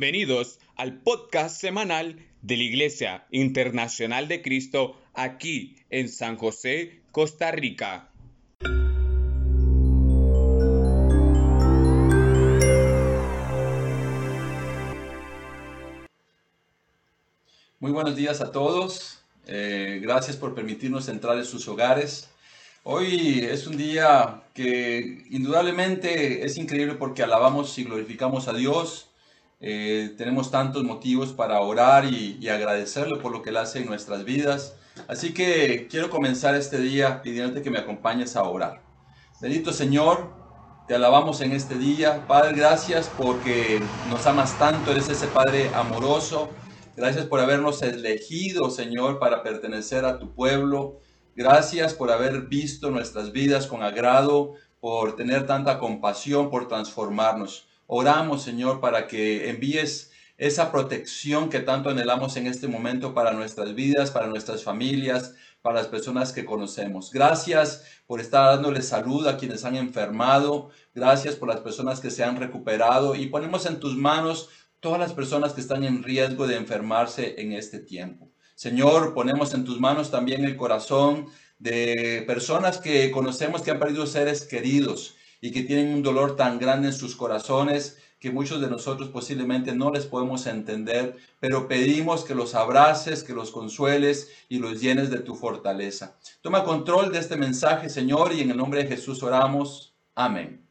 Bienvenidos al podcast semanal de la Iglesia Internacional de Cristo aquí en San José, Costa Rica. Muy buenos días a todos. Eh, gracias por permitirnos entrar en sus hogares. Hoy es un día que indudablemente es increíble porque alabamos y glorificamos a Dios. Eh, tenemos tantos motivos para orar y, y, agradecerle por lo que Él hace en nuestras vidas. Así que quiero comenzar este día pidiéndote que me acompañes a orar. Bendito Señor, te alabamos en este día. Padre, gracias porque nos amas tanto. Eres ese Padre amoroso. Gracias por habernos elegido, Señor, para pertenecer a tu pueblo. Gracias por haber visto nuestras vidas con agrado, por tener tanta compasión, por transformarnos. Oramos, Señor, para que envíes esa protección que tanto anhelamos en este momento para nuestras vidas, para nuestras familias, para las personas que conocemos. Gracias por estar dándole salud a quienes han enfermado. Gracias por las personas que se han recuperado y ponemos en tus manos todas las personas que están en riesgo de enfermarse en este tiempo. Señor, ponemos en tus manos también el corazón de personas que conocemos que han perdido seres queridos y que tienen un dolor tan grande en sus corazones que muchos de nosotros posiblemente no les podemos entender, pero pedimos que los abraces, que los consueles y los llenes de tu fortaleza. Toma control de este mensaje, Señor, y en el nombre de Jesús oramos. Amén.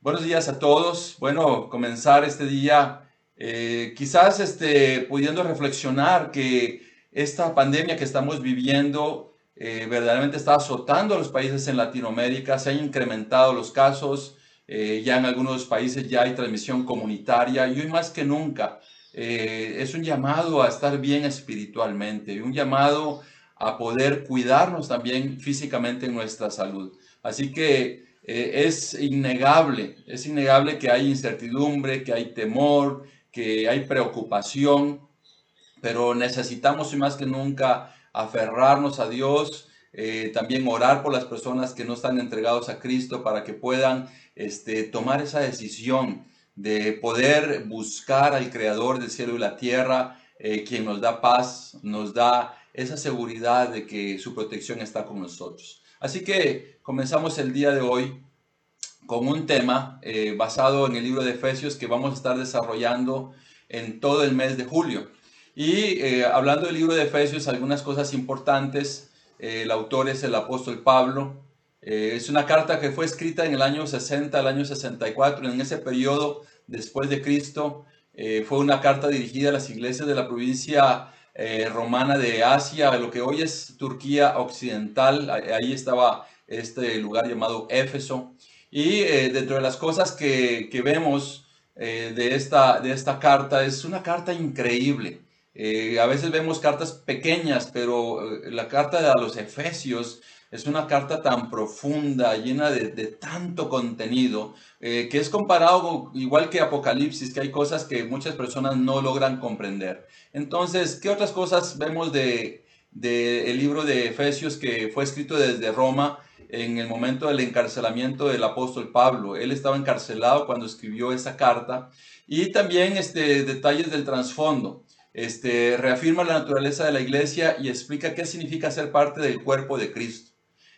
Buenos días a todos. Bueno, comenzar este día eh, quizás este, pudiendo reflexionar que esta pandemia que estamos viviendo eh, verdaderamente está azotando a los países en Latinoamérica, se han incrementado los casos, eh, ya en algunos países ya hay transmisión comunitaria y hoy más que nunca es un llamado a estar bien espiritualmente y un llamado a poder cuidarnos también físicamente en nuestra salud. Así que es innegable, es innegable que hay incertidumbre, que hay temor, que hay preocupación, pero necesitamos más que nunca aferrarnos a Dios, eh, también orar por las personas que no están entregados a Cristo para que puedan este, tomar esa decisión de poder buscar al Creador del cielo y la tierra, eh, quien nos da paz, nos da esa seguridad de que su protección está con nosotros. Así que comenzamos el día de hoy con un tema eh, basado en el libro de Efesios que vamos a estar desarrollando en todo el mes de julio. Y eh, hablando del libro de Efesios, algunas cosas importantes. Eh, el autor es el apóstol Pablo. es una carta que fue escrita en el año 60 al año 64, en ese periodo después de Cristo. fue una carta dirigida a las iglesias de la provincia romana de Asia, lo que hoy es Turquía Occidental. Ahí estaba este lugar llamado Éfeso. Y eh, dentro de las cosas que, vemos eh, de, esta, de esta carta, es una carta increíble. Eh, a veces vemos cartas pequeñas, pero la carta de los Efesios es una carta tan profunda, llena de, tanto contenido, que es comparado igual que Apocalipsis, que hay cosas que muchas personas no logran comprender. Entonces, ¿qué otras cosas vemos de, el libro de Efesios que fue escrito desde Roma? en el momento del encarcelamiento del apóstol Pablo. Él estaba encarcelado cuando escribió esa carta. Y también este, detalles del trasfondo. Este, reafirma la naturaleza de la iglesia y explica qué significa ser parte del cuerpo de Cristo.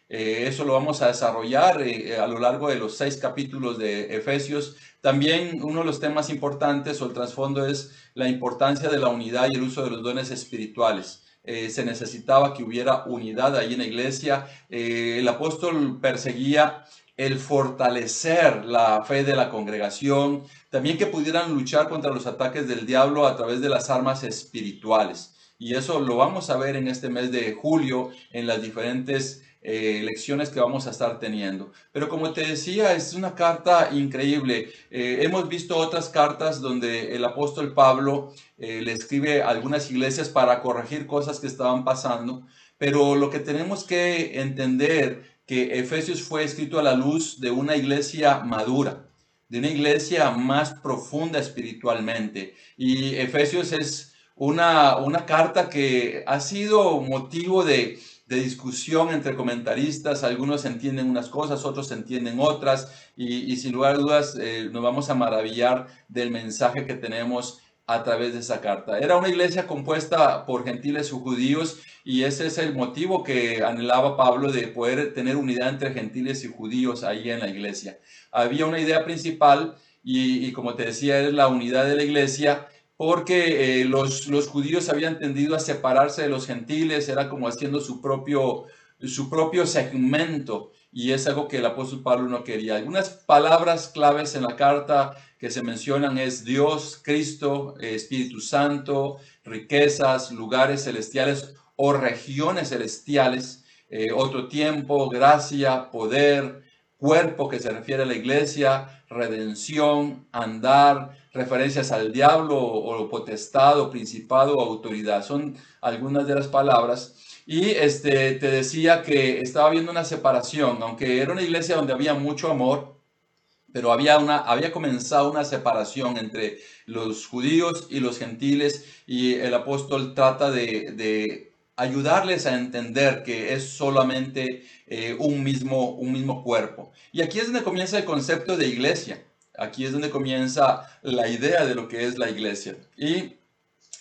Eh, eso lo vamos a desarrollar eh, a lo largo de los seis capítulos de Efesios. También uno de los temas importantes o el trasfondo es la importancia de la unidad y el uso de los dones espirituales. Eh, se necesitaba que hubiera unidad ahí en la iglesia. El apóstol perseguía el fortalecer la fe de la congregación, también que pudieran luchar contra los ataques del diablo a través de las armas espirituales. Y eso lo vamos a ver en este mes de julio en las diferentes eh, lecciones que vamos a estar teniendo. Pero como te decía, es una carta increíble. Eh, hemos visto otras cartas donde el apóstol Pablo eh, le escribe a algunas iglesias para corregir cosas que estaban pasando, pero lo que tenemos que entender que Efesios fue escrito a la luz de una iglesia madura, de una iglesia más profunda espiritualmente. Y Efesios es una, una carta que ha sido motivo de discusión entre comentaristas. Algunos entienden unas cosas, otros entienden otras. Y, sin lugar a dudas eh, nos vamos a maravillar del mensaje que tenemos a través de esa carta. Era una iglesia compuesta por gentiles y judíos y ese es el motivo que anhelaba Pablo de poder tener unidad entre gentiles y judíos ahí en la iglesia. Había una idea principal y, como te decía, es la unidad de la iglesia porque eh, los, los, judíos habían tendido a separarse de los gentiles, era como haciendo su propio, su propio segmento y es algo que el apóstol Pablo no quería. Algunas palabras claves en la carta que se mencionan es Dios, Cristo, Espíritu Santo, riquezas, lugares celestiales o regiones celestiales, eh, otro tiempo, gracia, poder, cuerpo que se refiere a la iglesia, redención, andar, referencias al diablo o, potestad principado o autoridad. Son algunas de las palabras. Y este, te decía que estaba viendo una separación, aunque era una iglesia donde había mucho amor, pero había, una, había comenzado una separación entre los judíos y los gentiles y el apóstol trata de, ayudarles a entender que es solamente eh, un, mismo, un mismo cuerpo. Y aquí es donde comienza el concepto de iglesia. Aquí es donde comienza la idea de lo que es la iglesia. Y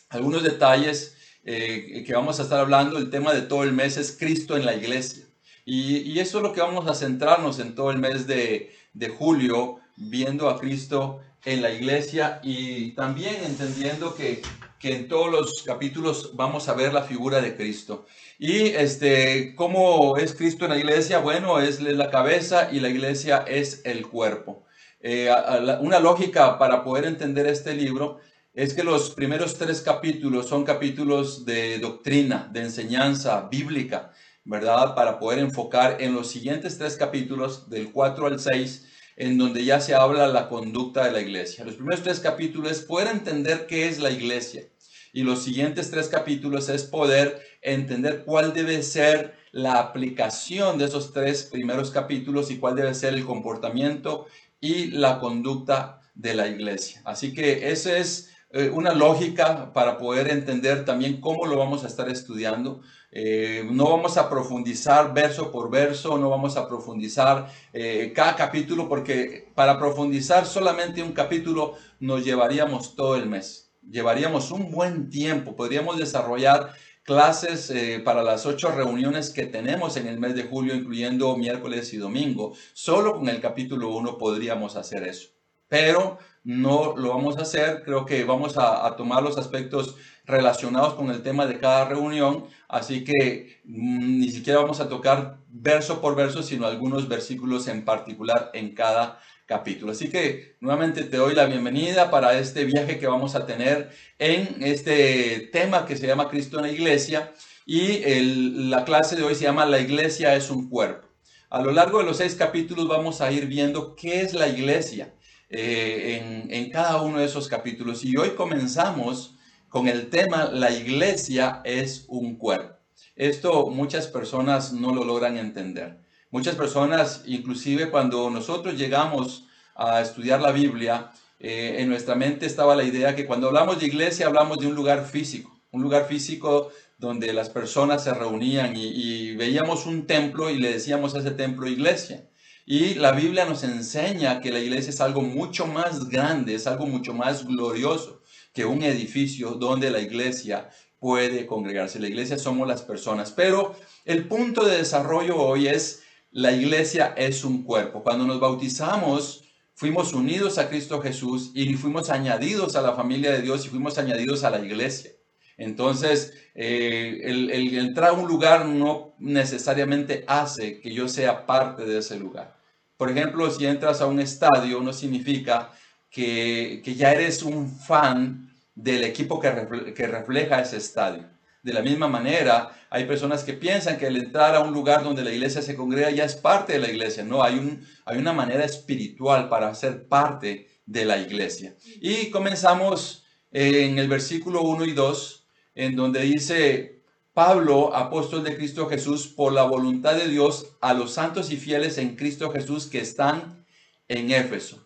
algunos detalles eh, que vamos a estar hablando, el tema de todo el mes es Cristo en la iglesia. Y, eso es lo que vamos a centrarnos en todo el mes de, de julio, viendo a Cristo en la iglesia y también entendiendo que, que, en todos los capítulos vamos a ver la figura de Cristo. Y este, ¿cómo es Cristo en la iglesia? Bueno, es la cabeza y la iglesia es el cuerpo. Eh, una lógica para poder entender este libro es que los primeros tres capítulos son capítulos de doctrina, de enseñanza bíblica, ¿verdad? Para poder enfocar en los siguientes tres capítulos, del 4 al 6, en donde ya se habla la conducta de la iglesia. Los primeros tres capítulos es poder entender qué es la iglesia. Y los siguientes tres capítulos es poder entender cuál debe ser la aplicación de esos tres primeros capítulos y cuál debe ser el comportamiento y la conducta de la iglesia. Así que esa es eh, una lógica para poder entender también cómo lo vamos a estar estudiando. Eh, no vamos a profundizar verso por verso, no vamos a profundizar eh, cada capítulo, porque para profundizar solamente un capítulo nos llevaríamos todo el mes. Llevaríamos un buen tiempo, podríamos desarrollar clases eh, para las ocho reuniones que tenemos en el mes de julio, incluyendo miércoles y domingo. Solo con el capítulo 1 podríamos hacer eso. Pero no lo vamos a hacer. Creo que vamos a, tomar los aspectos relacionados con el tema de cada reunión. Así que mm, ni siquiera vamos a tocar verso por verso, sino algunos versículos en particular en cada capítulo. Así que nuevamente te doy la bienvenida para este viaje que vamos a tener en este tema que se llama Cristo en la Iglesia y la clase de hoy se llama La Iglesia es un cuerpo. A lo largo de los seis capítulos vamos a ir viendo qué es la iglesia eh, en, en cada uno de esos capítulos y hoy comenzamos con el tema La iglesia es un cuerpo. Esto muchas personas no lo logran entender. Muchas personas, inclusive cuando nosotros llegamos a estudiar la Biblia, eh, en nuestra mente estaba la idea que cuando hablamos de iglesia hablamos de un lugar físico, un lugar físico donde las personas se reunían y, veíamos un templo y le decíamos a ese templo iglesia. Y la Biblia nos enseña que la iglesia es algo mucho más grande, es algo mucho más glorioso que un edificio donde la iglesia puede congregarse. La iglesia somos las personas. Pero el punto de desarrollo hoy es la iglesia es un cuerpo. Cuando nos bautizamos, fuimos unidos a Cristo Jesús y fuimos añadidos a la familia de Dios y fuimos añadidos a la iglesia. Entonces, eh, el, entrar a un lugar no necesariamente hace que yo sea parte de ese lugar. Por ejemplo, si entras a un estadio, no significa que, ya eres un fan del equipo que, refleja ese estadio. De la misma manera, hay personas que piensan que el entrar a un lugar donde la iglesia se congrega ya es parte de la iglesia. No, hay, hay una manera espiritual para ser parte de la iglesia. Y comenzamos en el versículo 1 y 2, en donde dice, Pablo, apóstol de Cristo Jesús, por la voluntad de Dios, a los santos y fieles en Cristo Jesús que están en Éfeso.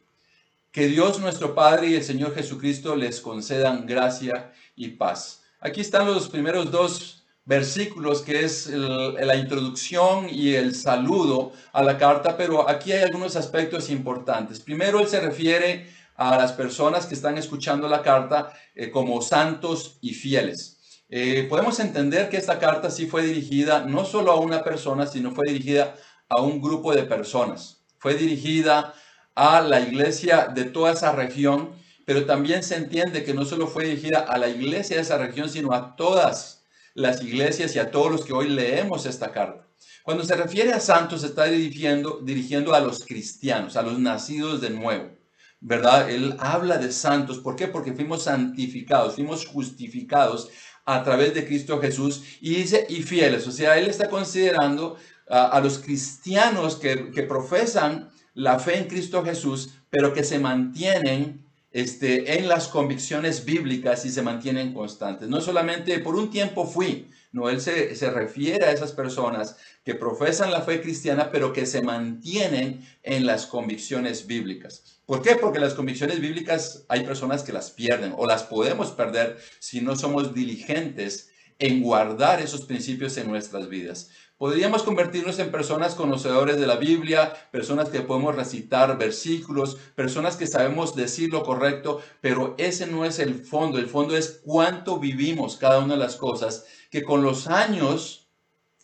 Que Dios nuestro Padre y el Señor Jesucristo les concedan gracia y paz. Aquí están los primeros dos versículos que es la introducción y el saludo a la carta, pero aquí hay algunos aspectos importantes. Primero, él se refiere a las personas que están escuchando la carta eh, como santos y fieles. Eh, podemos entender que esta carta sí fue dirigida no solo a una persona, sino fue dirigida a un grupo de personas. Fue dirigida a la iglesia de toda esa región, pero también se entiende que no solo fue dirigida a la iglesia de esa región, sino a todas las iglesias y a todos los que hoy leemos esta carta. Cuando se refiere a santos, se está dirigiendo, dirigiendo a los cristianos, a los nacidos de nuevo. ¿Verdad? Él habla de santos. ¿Por qué? Porque fuimos santificados, fuimos justificados a través de Cristo Jesús y dice y fieles. O sea, él está considerando a los cristianos que, que profesan la fe en Cristo Jesús, pero que se mantienen este, en las convicciones bíblicas y se mantienen constantes. No solamente por un tiempo fui, no, él se, se, refiere a esas personas que profesan la fe cristiana, pero que se mantienen en las convicciones bíblicas. ¿Por qué? Porque las convicciones bíblicas hay personas que las pierden o las podemos perder si no somos diligentes en guardar esos principios en nuestras vidas. Podríamos convertirnos en personas conocedores de la Biblia, personas que podemos recitar versículos, personas que sabemos decir lo correcto, pero ese no es el fondo. El fondo es cuánto vivimos cada una de las cosas que con los años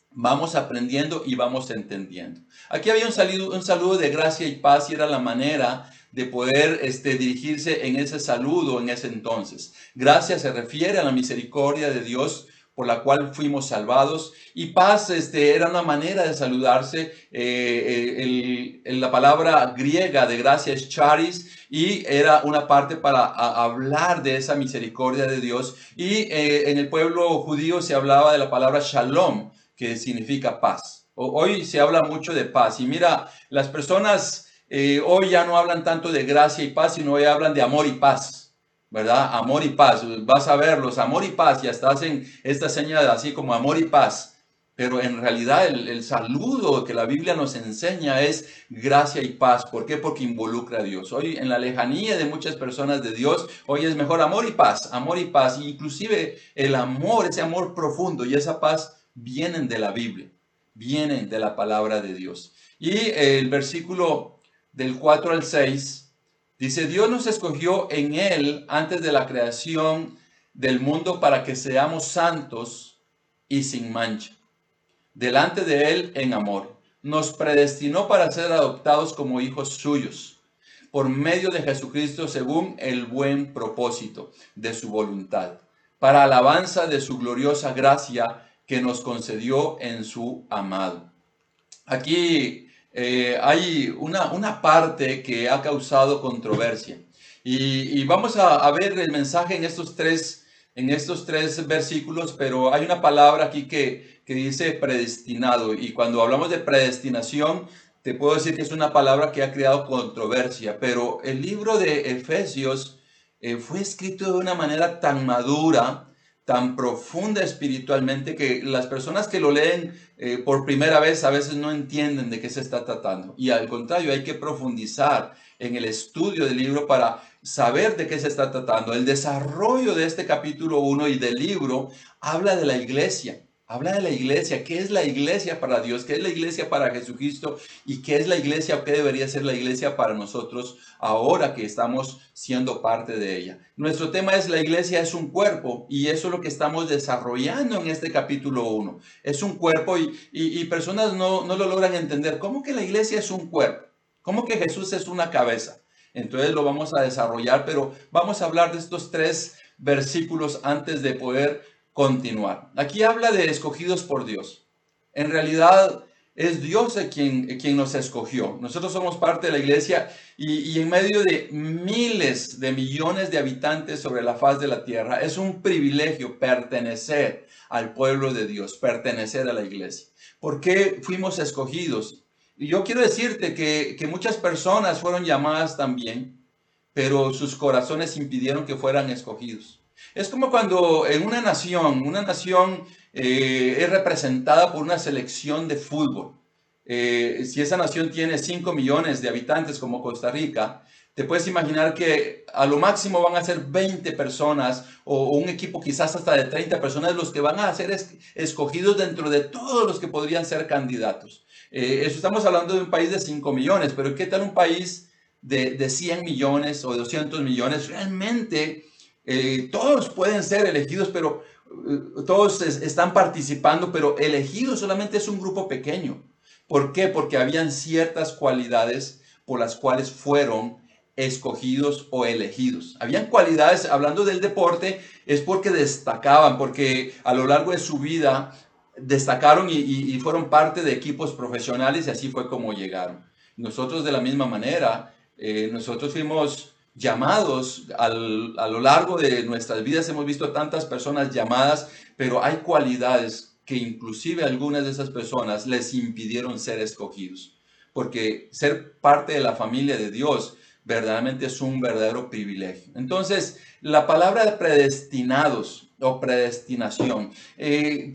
vamos aprendiendo y vamos entendiendo. Aquí había un saludo, un saludo de gracia y paz y era la manera de poder este, dirigirse en ese saludo en ese entonces. Gracia se refiere a la misericordia de Dios por la cual fuimos salvados. Y paz este, era una manera de saludarse. Eh, eh, la palabra griega de gracia es charis y era una parte para hablar de esa misericordia de Dios. Y eh, en el pueblo judío se hablaba de la palabra shalom, que significa paz. Hoy se habla mucho de paz. Y mira, las personas hoy ya no hablan tanto de gracia y paz, sino hoy hablan de amor y paz. ¿Verdad? Amor y paz. Vas a verlos, amor y paz, ya estás en esta señal así como amor y paz. Pero en realidad el, saludo que la Biblia nos enseña es gracia y paz. ¿Por qué? Porque involucra a Dios. Hoy en la lejanía de muchas personas de Dios, hoy es mejor amor y paz, amor y paz. inclusive el amor, ese amor profundo y esa paz vienen de la Biblia, vienen de la palabra de Dios. Y el versículo del 4 al 6 Dice, Dios nos escogió en Él antes de la creación del mundo para que seamos santos y sin mancha, delante de Él en amor. Nos predestinó para ser adoptados como hijos suyos, por medio de Jesucristo según el buen propósito de su voluntad, para alabanza de su gloriosa gracia que nos concedió en su amado. Aquí eh, hay una, una, parte que ha causado controversia. Y, vamos a, ver el mensaje en estos, tres, en estos tres versículos, pero hay una palabra aquí que, que dice predestinado. Y cuando hablamos de predestinación, te puedo decir que es una palabra que ha creado controversia, pero el libro de Efesios eh, fue escrito de una manera tan madura, tan profunda espiritualmente que las personas que lo leen eh, por primera vez a veces no entienden de qué se está tratando. Y al contrario, hay que profundizar en el estudio del libro para saber de qué se está tratando. El desarrollo de este capítulo 1 y del libro habla de la iglesia. Habla de la iglesia, qué es la iglesia para Dios, qué es la iglesia para Jesucristo y qué es la iglesia qué debería ser la iglesia para nosotros ahora que estamos siendo parte de ella. Nuestro tema es la iglesia es un cuerpo y eso es lo que estamos desarrollando en este capítulo 1. Es un cuerpo y, personas no, no lo logran entender. ¿Cómo que la iglesia es un cuerpo? ¿Cómo que Jesús es una cabeza? Entonces lo vamos a desarrollar, pero vamos a hablar de estos tres versículos antes de poder continuar. Aquí habla de escogidos por Dios. En realidad es Dios quien, quien nos escogió. Nosotros somos parte de la iglesia y, y, en medio de miles de millones de habitantes sobre la faz de la tierra, es un privilegio pertenecer al pueblo de Dios, pertenecer a la iglesia. ¿Por qué fuimos escogidos? Y yo quiero decirte que, que muchas personas fueron llamadas también, pero sus corazones impidieron que fueran escogidos. Es como cuando en una nación, una nación eh, es representada por una selección de fútbol. eh, si esa nación tiene 5 millones de habitantes como Costa Rica, te puedes imaginar que a lo máximo van a ser 20 personas o un equipo quizás hasta de 30 personas los que van a ser escogidos dentro de todos los que podrían ser candidatos. Eh, eso estamos hablando de un país de 5 millones, pero ¿qué tal un país de, de 100 millones o 200 millones? Realmente eh, todos pueden ser elegidos, pero eh, todos están participando, pero elegidos solamente es un grupo pequeño. ¿Por qué? Porque habían ciertas cualidades por las cuales fueron escogidos o elegidos. Habían cualidades, hablando del deporte, es porque destacaban, porque a lo largo de su vida destacaron y, fueron parte de equipos profesionales y así fue como llegaron. Nosotros de la misma manera, eh, nosotros fuimos llamados a lo largo de nuestras vidas, hemos visto tantas personas llamadas, pero hay cualidades que inclusive algunas de esas personas les impidieron ser escogidos, porque ser parte de la familia de Dios verdaderamente es un verdadero privilegio. Entonces, la palabra de predestinados o predestinación, eh,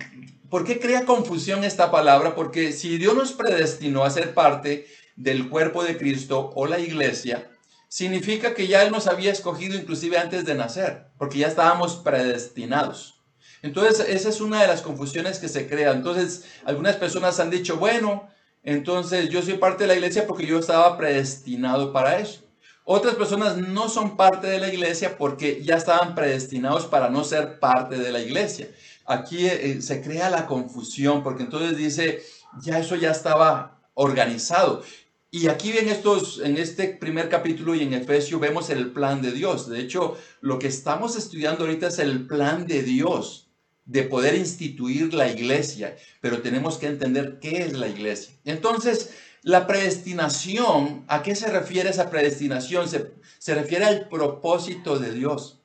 ¿por qué crea confusión esta palabra? Porque si Dios nos predestinó a ser parte del cuerpo de Cristo o la iglesia, significa que ya Él nos había escogido inclusive antes de nacer, porque ya estábamos predestinados. Entonces, esa es una de las confusiones que se crea. Entonces, algunas personas han dicho, bueno, entonces yo soy parte de la iglesia porque yo estaba predestinado para eso. Otras personas no son parte de la iglesia porque ya estaban predestinados para no ser parte de la iglesia. Aquí eh, eh, se crea la confusión porque entonces dice, ya eso ya estaba organizado. Y aquí en, estos, en este primer capítulo y en Efesios vemos el plan de Dios. De hecho, lo que estamos estudiando ahorita es el plan de Dios de poder instituir la iglesia, pero tenemos que entender qué es la iglesia. Entonces, la predestinación, ¿a qué se refiere esa predestinación? Se, se refiere al propósito de Dios.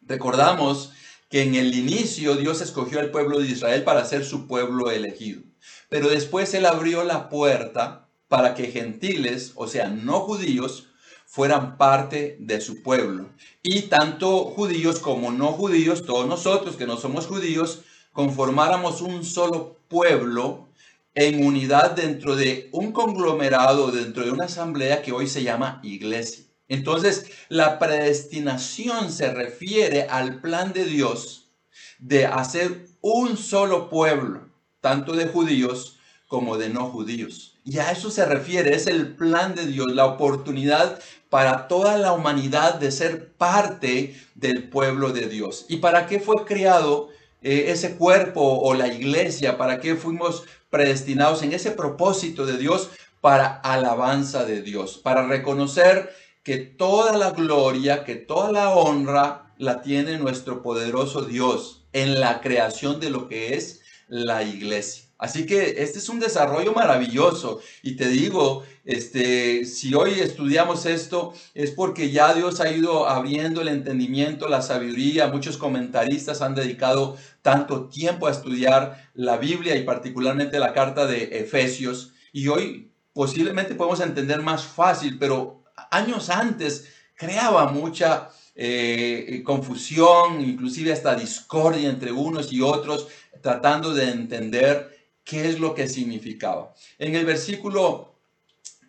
Recordamos que en el inicio Dios escogió al pueblo de Israel para ser su pueblo elegido, pero después Él abrió la puerta para que gentiles, o sea, no judíos, fueran parte de su pueblo. Y tanto judíos como no judíos, todos nosotros que no somos judíos, conformáramos un solo pueblo en unidad dentro de un conglomerado, dentro de una asamblea que hoy se llama iglesia. Entonces, la predestinación se refiere al plan de Dios de hacer un solo pueblo, tanto de judíos como de no judíos. Y a eso se refiere, es el plan de Dios, la oportunidad para toda la humanidad de ser parte del pueblo de Dios. ¿Y para qué fue creado eh, ese cuerpo o la iglesia? ¿Para qué fuimos predestinados en ese propósito de Dios para alabanza de Dios, para reconocer que toda la gloria, que toda la honra la tiene nuestro poderoso Dios en la creación de lo que es la iglesia. Así que este es un desarrollo maravilloso y te digo, este, si hoy estudiamos esto es porque ya Dios ha ido abriendo el entendimiento, la sabiduría. Muchos comentaristas han dedicado tanto tiempo a estudiar la Biblia y particularmente la carta de Efesios y hoy posiblemente podemos entender más fácil, pero años antes creaba mucha eh, confusión, inclusive hasta discordia entre unos y otros, tratando de entender qué es lo que significaba. En el versículo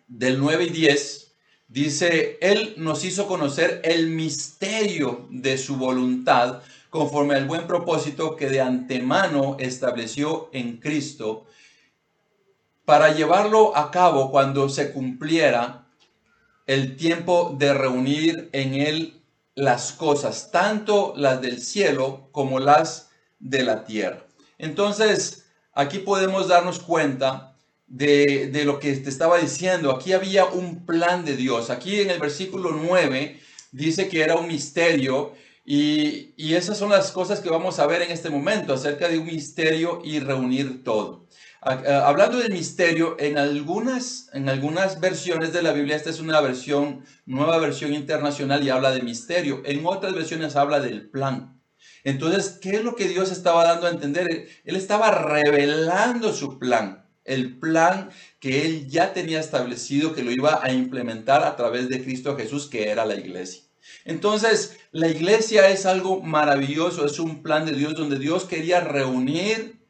del 9 y 10 dice, Él nos hizo conocer el misterio de su voluntad conforme al buen propósito que de antemano estableció en Cristo para llevarlo a cabo cuando se cumpliera el tiempo de reunir en Él las cosas, tanto las del cielo como las de la tierra. Entonces, aquí podemos darnos cuenta de, lo que te estaba diciendo. Aquí había un plan de Dios. Aquí en el versículo 9 dice que era un misterio y, y, esas son las cosas que vamos a ver en este momento acerca de un misterio y reunir todo. Hablando del misterio, en algunas, en algunas versiones de la Biblia, esta es una versión, nueva versión internacional y habla de misterio. En otras versiones habla del plan. Entonces, ¿qué es lo que Dios estaba dando a entender? Él estaba revelando su plan, el plan que él ya tenía establecido, que lo iba a implementar a través de Cristo Jesús, que era la iglesia. Entonces, la iglesia es algo maravilloso, es un plan de Dios donde Dios quería reunir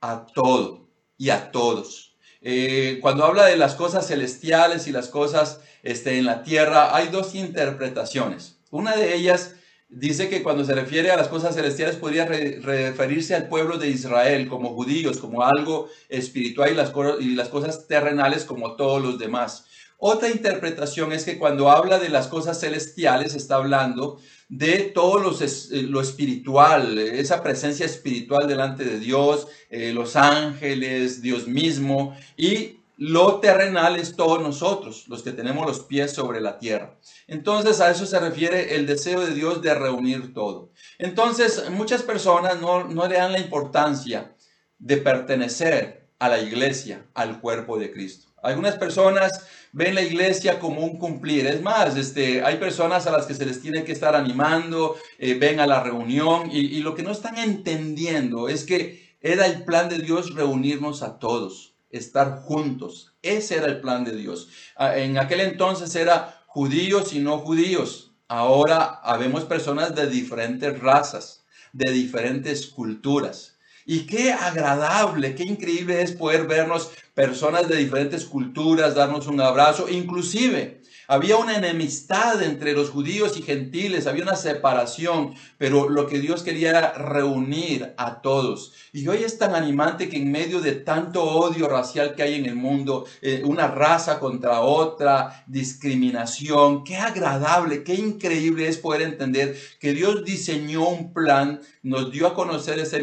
a todo y a todos. Eh, cuando habla de las cosas celestiales y las cosas este, en la tierra, hay dos interpretaciones. Una de ellas dice que cuando se refiere a las cosas celestiales podría referirse al pueblo de Israel como judíos, como algo espiritual y las, cosas terrenales como todos los demás. Otra interpretación es que cuando habla de las cosas celestiales está hablando de todo eh, lo espiritual, esa presencia espiritual delante de Dios, eh, los ángeles, Dios mismo y lo terrenal es todos nosotros, los que tenemos los pies sobre la tierra. Entonces a eso se refiere el deseo de Dios de reunir todo. Entonces muchas personas no, no le dan la importancia de pertenecer a la iglesia, al cuerpo de Cristo. Algunas personas ven la iglesia como un cumplir. Es más, este, hay personas a las que se les tiene que estar animando, eh, ven a la reunión y, y lo que no están entendiendo es que era el plan de Dios reunirnos a todos estar juntos. Ese era el plan de Dios. Ah, en aquel entonces era judíos y no judíos. Ahora habemos personas de diferentes razas, de diferentes culturas. Y qué agradable, qué increíble es poder vernos personas de diferentes culturas, darnos un abrazo, inclusive había una enemistad entre los judíos y gentiles, había una separación, pero lo que Dios quería era reunir a todos. Y hoy es tan animante que en medio de tanto odio racial que hay en el mundo, eh, una raza contra otra, discriminación, qué agradable, qué increíble es poder entender que Dios diseñó un plan nos dio a conocer ese,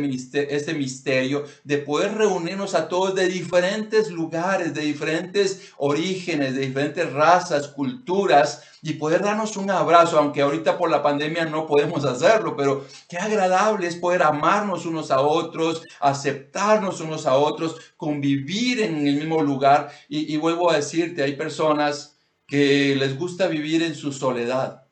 ese misterio de poder reunirnos a todos de diferentes lugares, de diferentes orígenes, de diferentes razas, culturas, y poder darnos un abrazo, aunque ahorita por la pandemia no podemos hacerlo, pero qué agradable es poder amarnos unos a otros, aceptarnos unos a otros, convivir en el mismo lugar. Y, vuelvo a decirte, hay personas que les gusta vivir en su soledad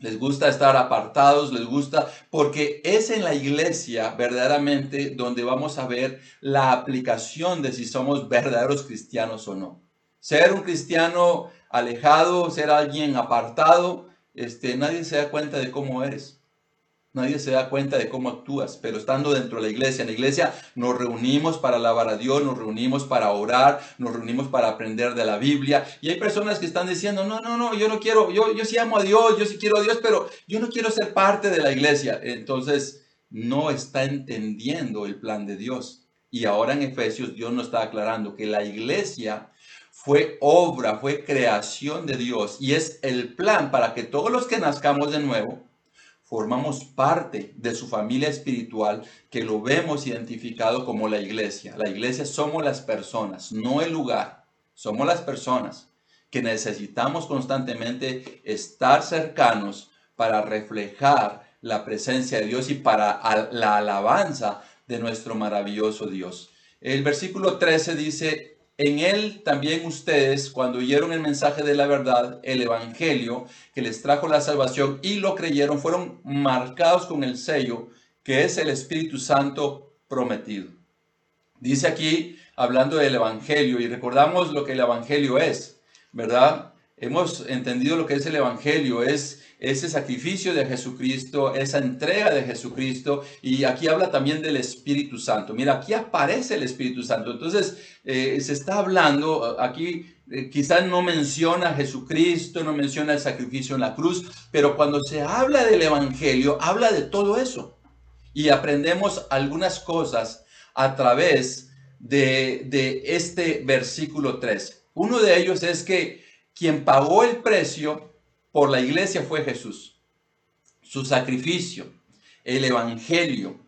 les gusta estar apartados, les gusta, porque es en la iglesia verdaderamente donde vamos a ver la aplicación de si somos verdaderos cristianos o no. Ser un cristiano alejado, ser alguien apartado, este, nadie se da cuenta de cómo eres. Nadie se da cuenta de cómo actúas, pero estando dentro de la iglesia, en la iglesia nos reunimos para alabar a Dios, nos reunimos para orar, nos reunimos para aprender de la Biblia. Y hay personas que están diciendo, no, no, no, yo no quiero, yo, yo sí amo a Dios, yo sí quiero a Dios, pero yo no quiero ser parte de la iglesia. Entonces, no está entendiendo el plan de Dios. Y ahora en Efesios Dios nos está aclarando que la iglesia fue obra, fue creación de Dios y es el plan para que todos los que nazcamos de nuevo, formamos parte de su familia espiritual que lo vemos identificado como la iglesia. La iglesia somos las personas, no el lugar. Somos las personas que necesitamos constantemente estar cercanos para reflejar la presencia de Dios y para la alabanza de nuestro maravilloso Dios. El versículo 13 dice, en él también ustedes, cuando oyeron el mensaje de la verdad, el Evangelio, que les trajo la salvación y lo creyeron, fueron marcados con el sello, que es el Espíritu Santo prometido. Dice aquí, hablando del Evangelio, y recordamos lo que el Evangelio es, ¿verdad? Hemos entendido lo que es el Evangelio, es ese sacrificio de Jesucristo, esa entrega de Jesucristo, y aquí habla también del Espíritu Santo. Mira, aquí aparece el Espíritu Santo. Entonces, eh, se está hablando, aquí eh, quizás no menciona a Jesucristo, no menciona el sacrificio en la cruz, pero cuando se habla del Evangelio, habla de todo eso. Y aprendemos algunas cosas a través de, de este versículo 3. Uno de ellos es que quien pagó el precio por la iglesia fue Jesús. Su sacrificio, el Evangelio,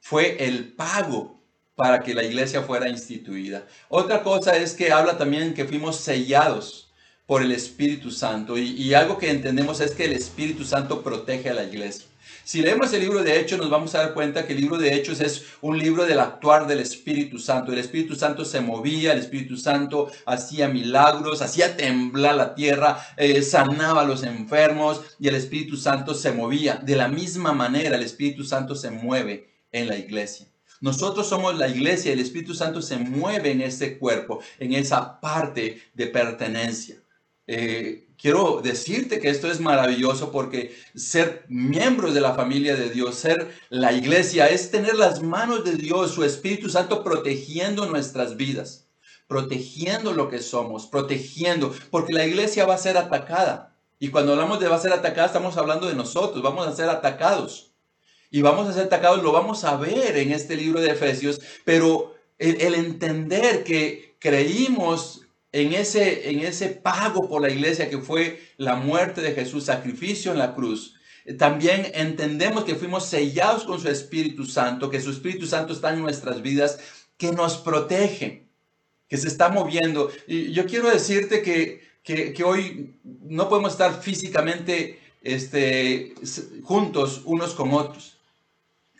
fue el pago para que la iglesia fuera instituida. Otra cosa es que habla también que fuimos sellados por el Espíritu Santo y, y algo que entendemos es que el Espíritu Santo protege a la iglesia. Si leemos el libro de Hechos, nos vamos a dar cuenta que el libro de Hechos es un libro del actuar del Espíritu Santo. El Espíritu Santo se movía, el Espíritu Santo hacía milagros, hacía temblar la tierra, eh, sanaba a los enfermos y el Espíritu Santo se movía. De la misma manera, el Espíritu Santo se mueve en la iglesia. Nosotros somos la iglesia y el Espíritu Santo se mueve en ese cuerpo, en esa parte de pertenencia. Eh, quiero decirte que esto es maravilloso porque ser miembros de la familia de Dios, ser la iglesia, es tener las manos de Dios, su Espíritu Santo protegiendo nuestras vidas protegiendo lo que somos, protegiendo, porque la iglesia va a ser atacada. Y cuando hablamos de va a ser atacada, estamos hablando de nosotros, vamos a ser atacados. Y vamos a ser atacados, lo vamos a ver en este libro de Efesios, pero el, entender que creímos en ese, en ese pago por la iglesia que fue la muerte de Jesús, sacrificio en la cruz, también entendemos que fuimos sellados con su Espíritu Santo, que su Espíritu Santo está en nuestras vidas, que nos protege, que se está moviendo. Y yo quiero decirte que, que, hoy no podemos estar físicamente este, juntos unos con otros.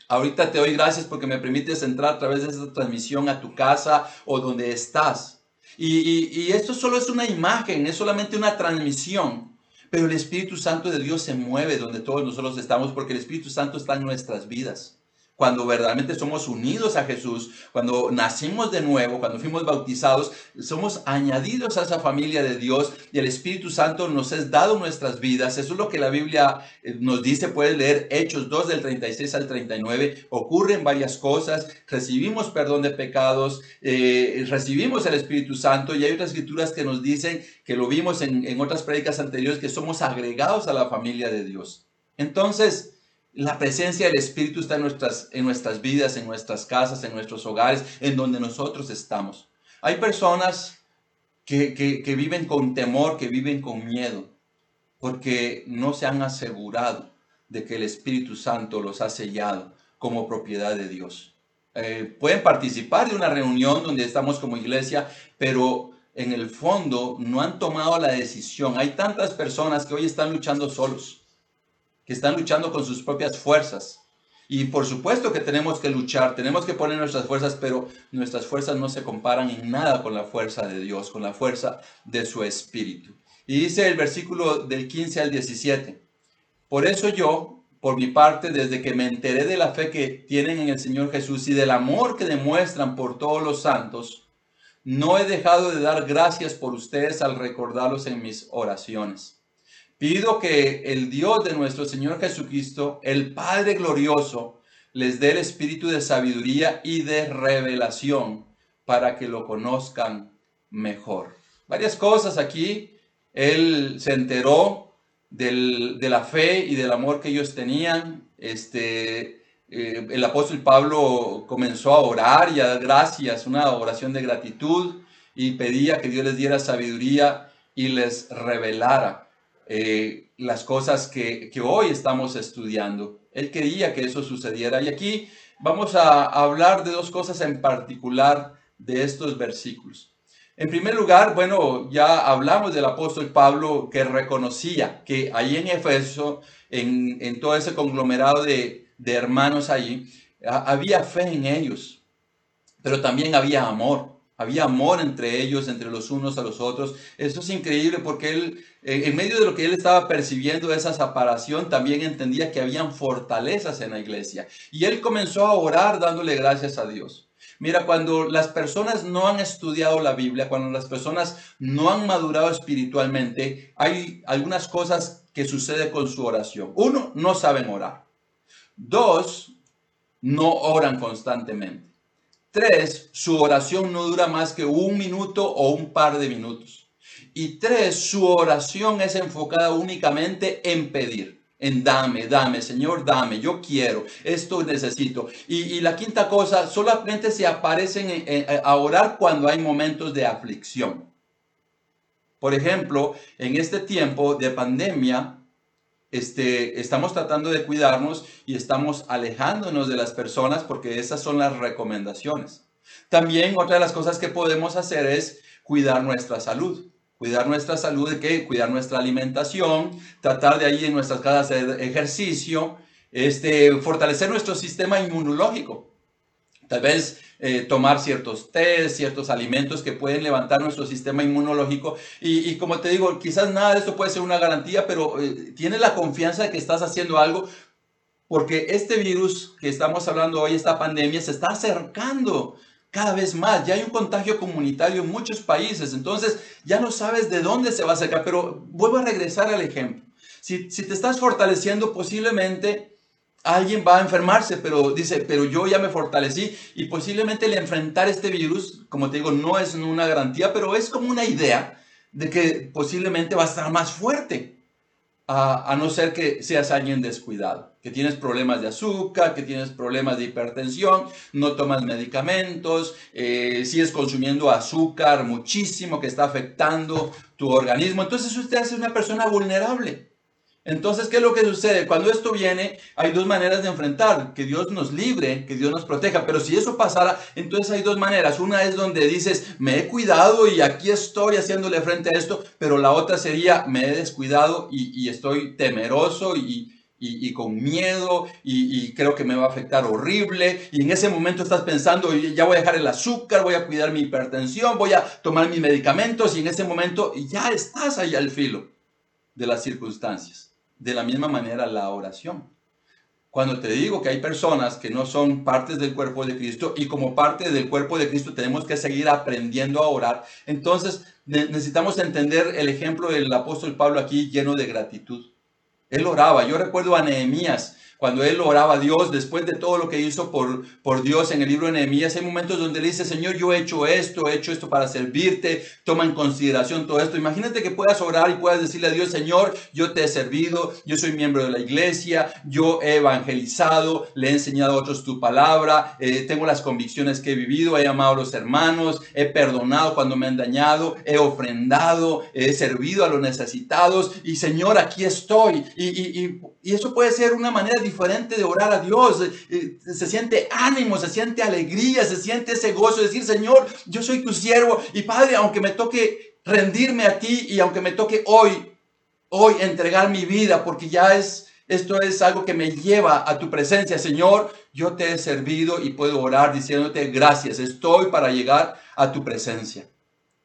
Ahorita te doy gracias porque me permites entrar a través de esta transmisión a tu casa o donde estás. Y, esto solo es una imagen, es solamente una transmisión. Pero el Espíritu Santo de Dios se mueve donde todos nosotros estamos porque el Espíritu Santo está en nuestras vidas cuando verdaderamente somos unidos a Jesús, cuando nacimos de nuevo, cuando fuimos bautizados, somos añadidos a esa familia de Dios y el Espíritu Santo nos es dado nuestras vidas. Eso es lo que la Biblia eh, nos dice, puedes leer Hechos 2 del 36 al 39, ocurren varias cosas, recibimos perdón de pecados, eh, recibimos el Espíritu Santo y hay otras escrituras que nos dicen, que lo vimos en, en otras prédicas anteriores, que somos agregados a la familia de Dios. Entonces, la presencia del Espíritu está en nuestras, en nuestras vidas, en nuestras casas, en nuestros hogares, en donde nosotros estamos. Hay personas que, que, viven con temor, que viven con miedo, porque no se han asegurado de que el Espíritu Santo los ha sellado como propiedad de Dios. Eh, pueden participar de una reunión donde estamos como iglesia, pero en el fondo no han tomado la decisión. Hay tantas personas que hoy están luchando solos que están luchando con sus propias fuerzas. Y por supuesto que tenemos que luchar, tenemos que poner nuestras fuerzas, pero nuestras fuerzas no se comparan en nada con la fuerza de Dios, con la fuerza de su Espíritu. Y dice el versículo del 15 al 17, por eso yo, por mi parte, desde que me enteré de la fe que tienen en el Señor Jesús y del amor que demuestran por todos los santos, no he dejado de dar gracias por ustedes al recordarlos en mis oraciones Pido que el Dios de nuestro Señor Jesucristo, el Padre glorioso, les dé el espíritu de sabiduría y de revelación para que lo conozcan mejor. Varias cosas aquí. Él se enteró de la fe y del amor que ellos tenían. Este, eh, el apóstol Pablo comenzó a orar y a dar gracias, una oración de gratitud, y pedía que Dios les diera sabiduría y les revelara eh, las cosas que, hoy estamos estudiando. Él quería que eso sucediera. Y aquí vamos a hablar de dos cosas en particular de estos versículos. En primer lugar, bueno, ya hablamos del apóstol Pablo que reconocía que ahí en Efeso, en, todo ese conglomerado de, de hermanos allí, había fe en ellos, pero también había amor. Había amor entre ellos, entre los unos a los otros. Eso es increíble porque él, eh, en medio de lo que él estaba percibiendo, esa separación, también entendía que habían fortalezas en la iglesia. Y él comenzó a orar dándole gracias a Dios. Mira, cuando las personas no han estudiado la Biblia, cuando las personas no han madurado espiritualmente, hay algunas cosas que suceden con su oración. Uno, no saben orar. Dos, no oran constantemente. Tres, su oración no dura más que un minuto o un par de minutos. Y tres, su oración es enfocada únicamente en pedir. En dame, dame, Señor, dame, yo quiero, esto necesito. Y, la quinta cosa, solamente se aparecen a orar cuando hay momentos de aflicción. Por ejemplo, en este tiempo de pandemia, este, estamos tratando de cuidarnos y estamos alejándonos de las personas porque esas son las recomendaciones. También otra de las cosas que podemos hacer es cuidar nuestra salud. Cuidar nuestra salud, ¿de qué? Cuidar nuestra alimentación, tratar de ahí en nuestras casas de ejercicio, este, fortalecer nuestro sistema inmunológico. Tal vez eh, tomar ciertos tés, ciertos alimentos que pueden levantar nuestro sistema inmunológico. Y, como te digo, quizás nada de esto puede ser una garantía, pero eh, tienes la confianza de que estás haciendo algo porque este virus que estamos hablando hoy, esta pandemia, se está acercando cada vez más. Ya hay un contagio comunitario en muchos países, entonces ya no sabes de dónde se va a acercar, pero vuelvo a regresar al ejemplo. Si, si te estás fortaleciendo, posiblemente alguien va a enfermarse, pero dice, pero yo ya me fortalecí y posiblemente el enfrentar este virus, como te digo, no es una garantía, pero es como una idea de que posiblemente va a estar más fuerte, a, no ser que seas alguien descuidado, que tienes problemas de azúcar, que tienes problemas de hipertensión, no tomas medicamentos, eh, sigues consumiendo azúcar muchísimo que está afectando tu organismo, entonces usted es una persona vulnerable. Entonces, ¿qué es lo que sucede? Cuando esto viene, hay dos maneras de enfrentar, que Dios nos libre, que Dios nos proteja, pero si eso pasara, entonces hay dos maneras. Una es donde dices, me he cuidado y aquí estoy haciéndole frente a esto, pero la otra sería, me he descuidado y, estoy temeroso y, con miedo y, creo que me va a afectar horrible. Y en ese momento estás pensando, ya voy a dejar el azúcar, voy a cuidar mi hipertensión, voy a tomar mis medicamentos y en ese momento ya estás ahí al filo de las circunstancias de la misma manera la oración. Cuando te digo que hay personas que no son partes del cuerpo de Cristo y como parte del cuerpo de Cristo tenemos que seguir aprendiendo a orar, entonces necesitamos entender el ejemplo del apóstol Pablo aquí lleno de gratitud. Él oraba. Yo recuerdo a Nehemías cuando él oraba a Dios, después de todo lo que hizo por, por Dios en el libro de Nehemías, hay momentos donde le dice, Señor, yo he hecho esto, he hecho esto para servirte, toma en consideración todo esto. Imagínate que puedas orar y puedas decirle a Dios, Señor, yo te he servido, yo soy miembro de la iglesia, yo he evangelizado, le he enseñado a otros tu palabra, eh, tengo las convicciones que he vivido, he amado a los hermanos, he perdonado cuando me han dañado, he ofrendado, he servido a los necesitados y Señor, aquí estoy. Y, y, eso puede ser una manera diferente de orar a Dios. Eh, eh, se siente ánimo, se siente alegría, se siente ese gozo de decir, Señor, yo soy tu siervo y Padre, aunque me toque rendirme a ti y aunque me toque hoy, hoy entregar mi vida, porque ya es, esto es algo que me lleva a tu presencia, Señor, yo te he servido y puedo orar diciéndote gracias, estoy para llegar a tu presencia.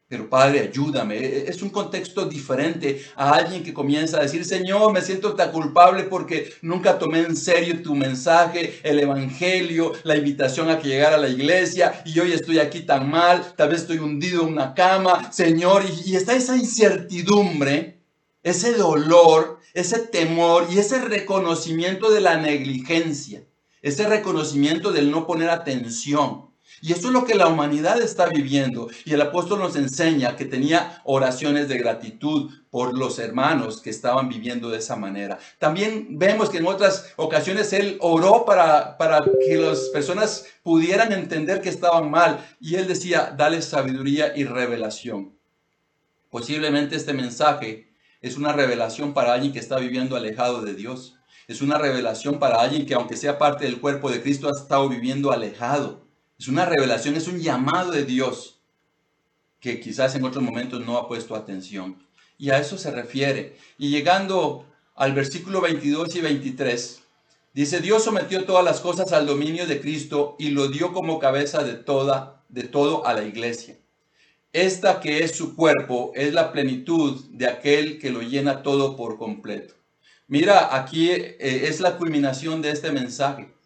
Pero Padre, ayúdame. E-, e-, es un contexto diferente a alguien que comienza a decir, Señor, me siento tan culpable porque nunca tomé en serio tu mensaje, el Evangelio, la invitación a que llegara a la iglesia y hoy estoy aquí tan mal, tal vez estoy hundido en una cama, Señor, y, y está esa incertidumbre, ese dolor, ese temor y ese reconocimiento de la negligencia, ese reconocimiento del no poner atención. Y esto es lo que la humanidad está viviendo. Y el apóstol nos enseña que tenía oraciones de gratitud por los hermanos que estaban viviendo de esa manera. También vemos que en otras ocasiones él oró para, para que las personas pudieran entender que estaban mal. Y él decía, dale sabiduría y revelación. Posiblemente este mensaje es una revelación para alguien que está viviendo alejado de Dios. Es una revelación para alguien que aunque sea parte del cuerpo de Cristo ha estado viviendo alejado es una revelación, es un llamado de Dios que quizás en otros momentos no ha puesto atención. Y a eso se refiere. Y llegando al versículo 22 y 23, dice, Dios sometió todas las cosas al dominio de Cristo y lo dio como cabeza de toda, de todo a la iglesia. Esta que es su cuerpo es la plenitud de aquel que lo llena todo por completo. Mira, aquí eh, es la culminación de este mensaje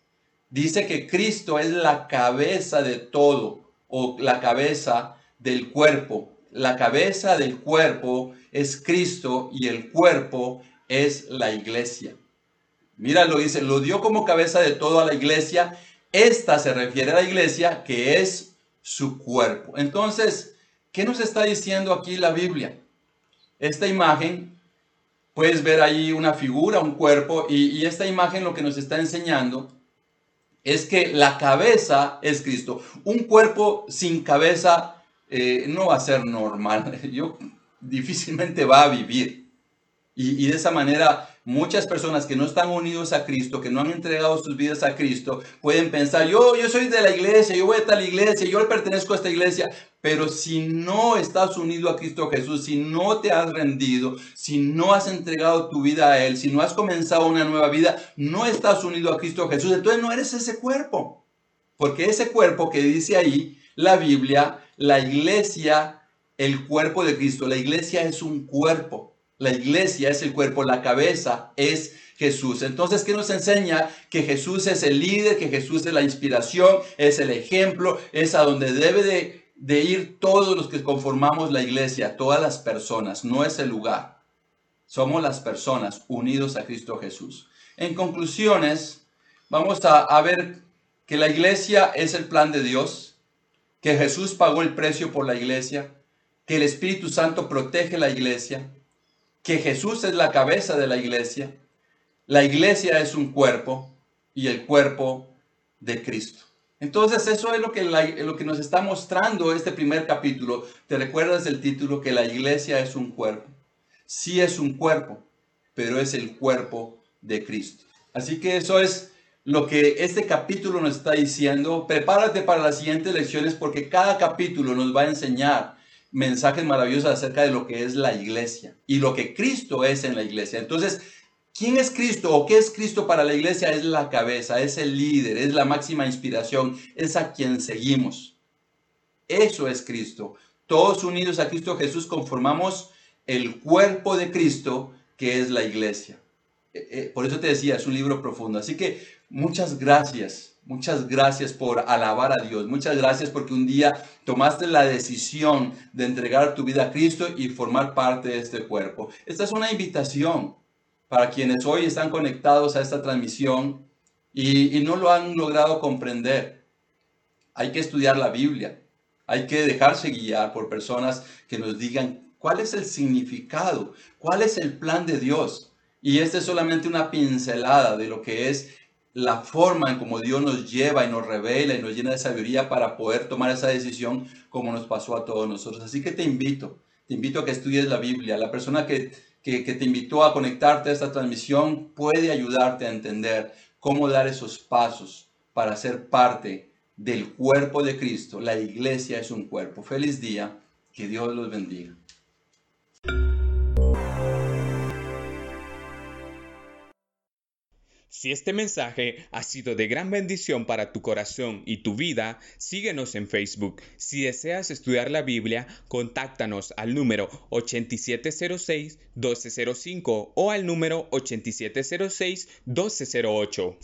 dice que Cristo es la cabeza de todo o la cabeza del cuerpo. La cabeza del cuerpo es Cristo y el cuerpo es la iglesia. Mira, lo dice, lo dio como cabeza de todo a la iglesia. Esta se refiere a la iglesia que es su cuerpo. Entonces, ¿qué nos está diciendo aquí la Biblia? Esta imagen, puedes ver ahí una figura, un cuerpo, y, y esta imagen lo que nos está enseñando es que la cabeza es Cristo. Un cuerpo sin cabeza eh, no va a ser normal. Yo difícilmente va a vivir. Y, y, de esa manera, muchas personas que no están unidos a Cristo, que no han entregado sus vidas a Cristo, pueden pensar, yo, yo soy de la iglesia, yo voy a tal iglesia, yo pertenezco a esta iglesia, pero si no estás unido a Cristo Jesús, si no te has rendido, si no has entregado tu vida a Él, si no has comenzado una nueva vida, no estás unido a Cristo Jesús, entonces no eres ese cuerpo. Porque ese cuerpo que dice ahí la Biblia, la iglesia, el cuerpo de Cristo, la iglesia es un cuerpo. La iglesia es el cuerpo, la cabeza es Jesús. Entonces, ¿qué nos enseña? Que Jesús es el líder, que Jesús es la inspiración, es el ejemplo, es a donde debe de ir todos los que conformamos la iglesia, todas las personas, no es el lugar. Somos las personas unidos a Cristo Jesús. En conclusiones, vamos a, a ver que la iglesia es el plan de Dios, que Jesús pagó el precio por la iglesia, que el Espíritu Santo protege la iglesia, que Jesús es la cabeza de la iglesia, la iglesia es un cuerpo y el cuerpo de Cristo. Entonces eso es lo que, lo que nos está mostrando este primer capítulo. ¿Te recuerdas del título que la iglesia es un cuerpo? Sí es un cuerpo, pero es el cuerpo de Cristo. Así que eso es lo que este capítulo nos está diciendo. Prepárate para las siguientes lecciones porque cada capítulo nos va a enseñar mensajes maravillosos acerca de lo que es la iglesia y lo que Cristo es en la iglesia. Entonces, ¿quién es Cristo o qué es Cristo para la iglesia? Es la cabeza, es el líder, es la máxima inspiración, es a quien seguimos. Eso es Cristo. Todos unidos a Cristo Jesús conformamos el cuerpo de Cristo que es la iglesia. Eh, eh, por eso te decía, es un libro profundo. Así que muchas gracias Muchas gracias por alabar a Dios. Muchas gracias porque un día tomaste la decisión de entregar tu vida a Cristo y formar parte de este cuerpo. Esta es una invitación para quienes hoy están conectados a esta transmisión y, no lo han logrado comprender. Hay que estudiar la Biblia. Hay que dejarse guiar por personas que nos digan cuál es el significado, cuál es el plan de Dios. Y esta es solamente una pincelada de lo que es la forma en como Dios nos lleva y nos revela y nos llena de sabiduría para poder tomar esa decisión como nos pasó a todos nosotros. Así que te invito, te invito a que estudies la Biblia. La persona que, que, que te invitó a conectarte a esta transmisión puede ayudarte a entender cómo dar esos pasos para ser parte del cuerpo de Cristo. La iglesia es un cuerpo. Feliz día, que Dios los bendiga. Si este mensaje ha sido de gran bendición para tu corazón y tu vida, síguenos en Facebook. Si deseas estudiar la Biblia, contáctanos al número 8706-1205 o al número 8706-1208.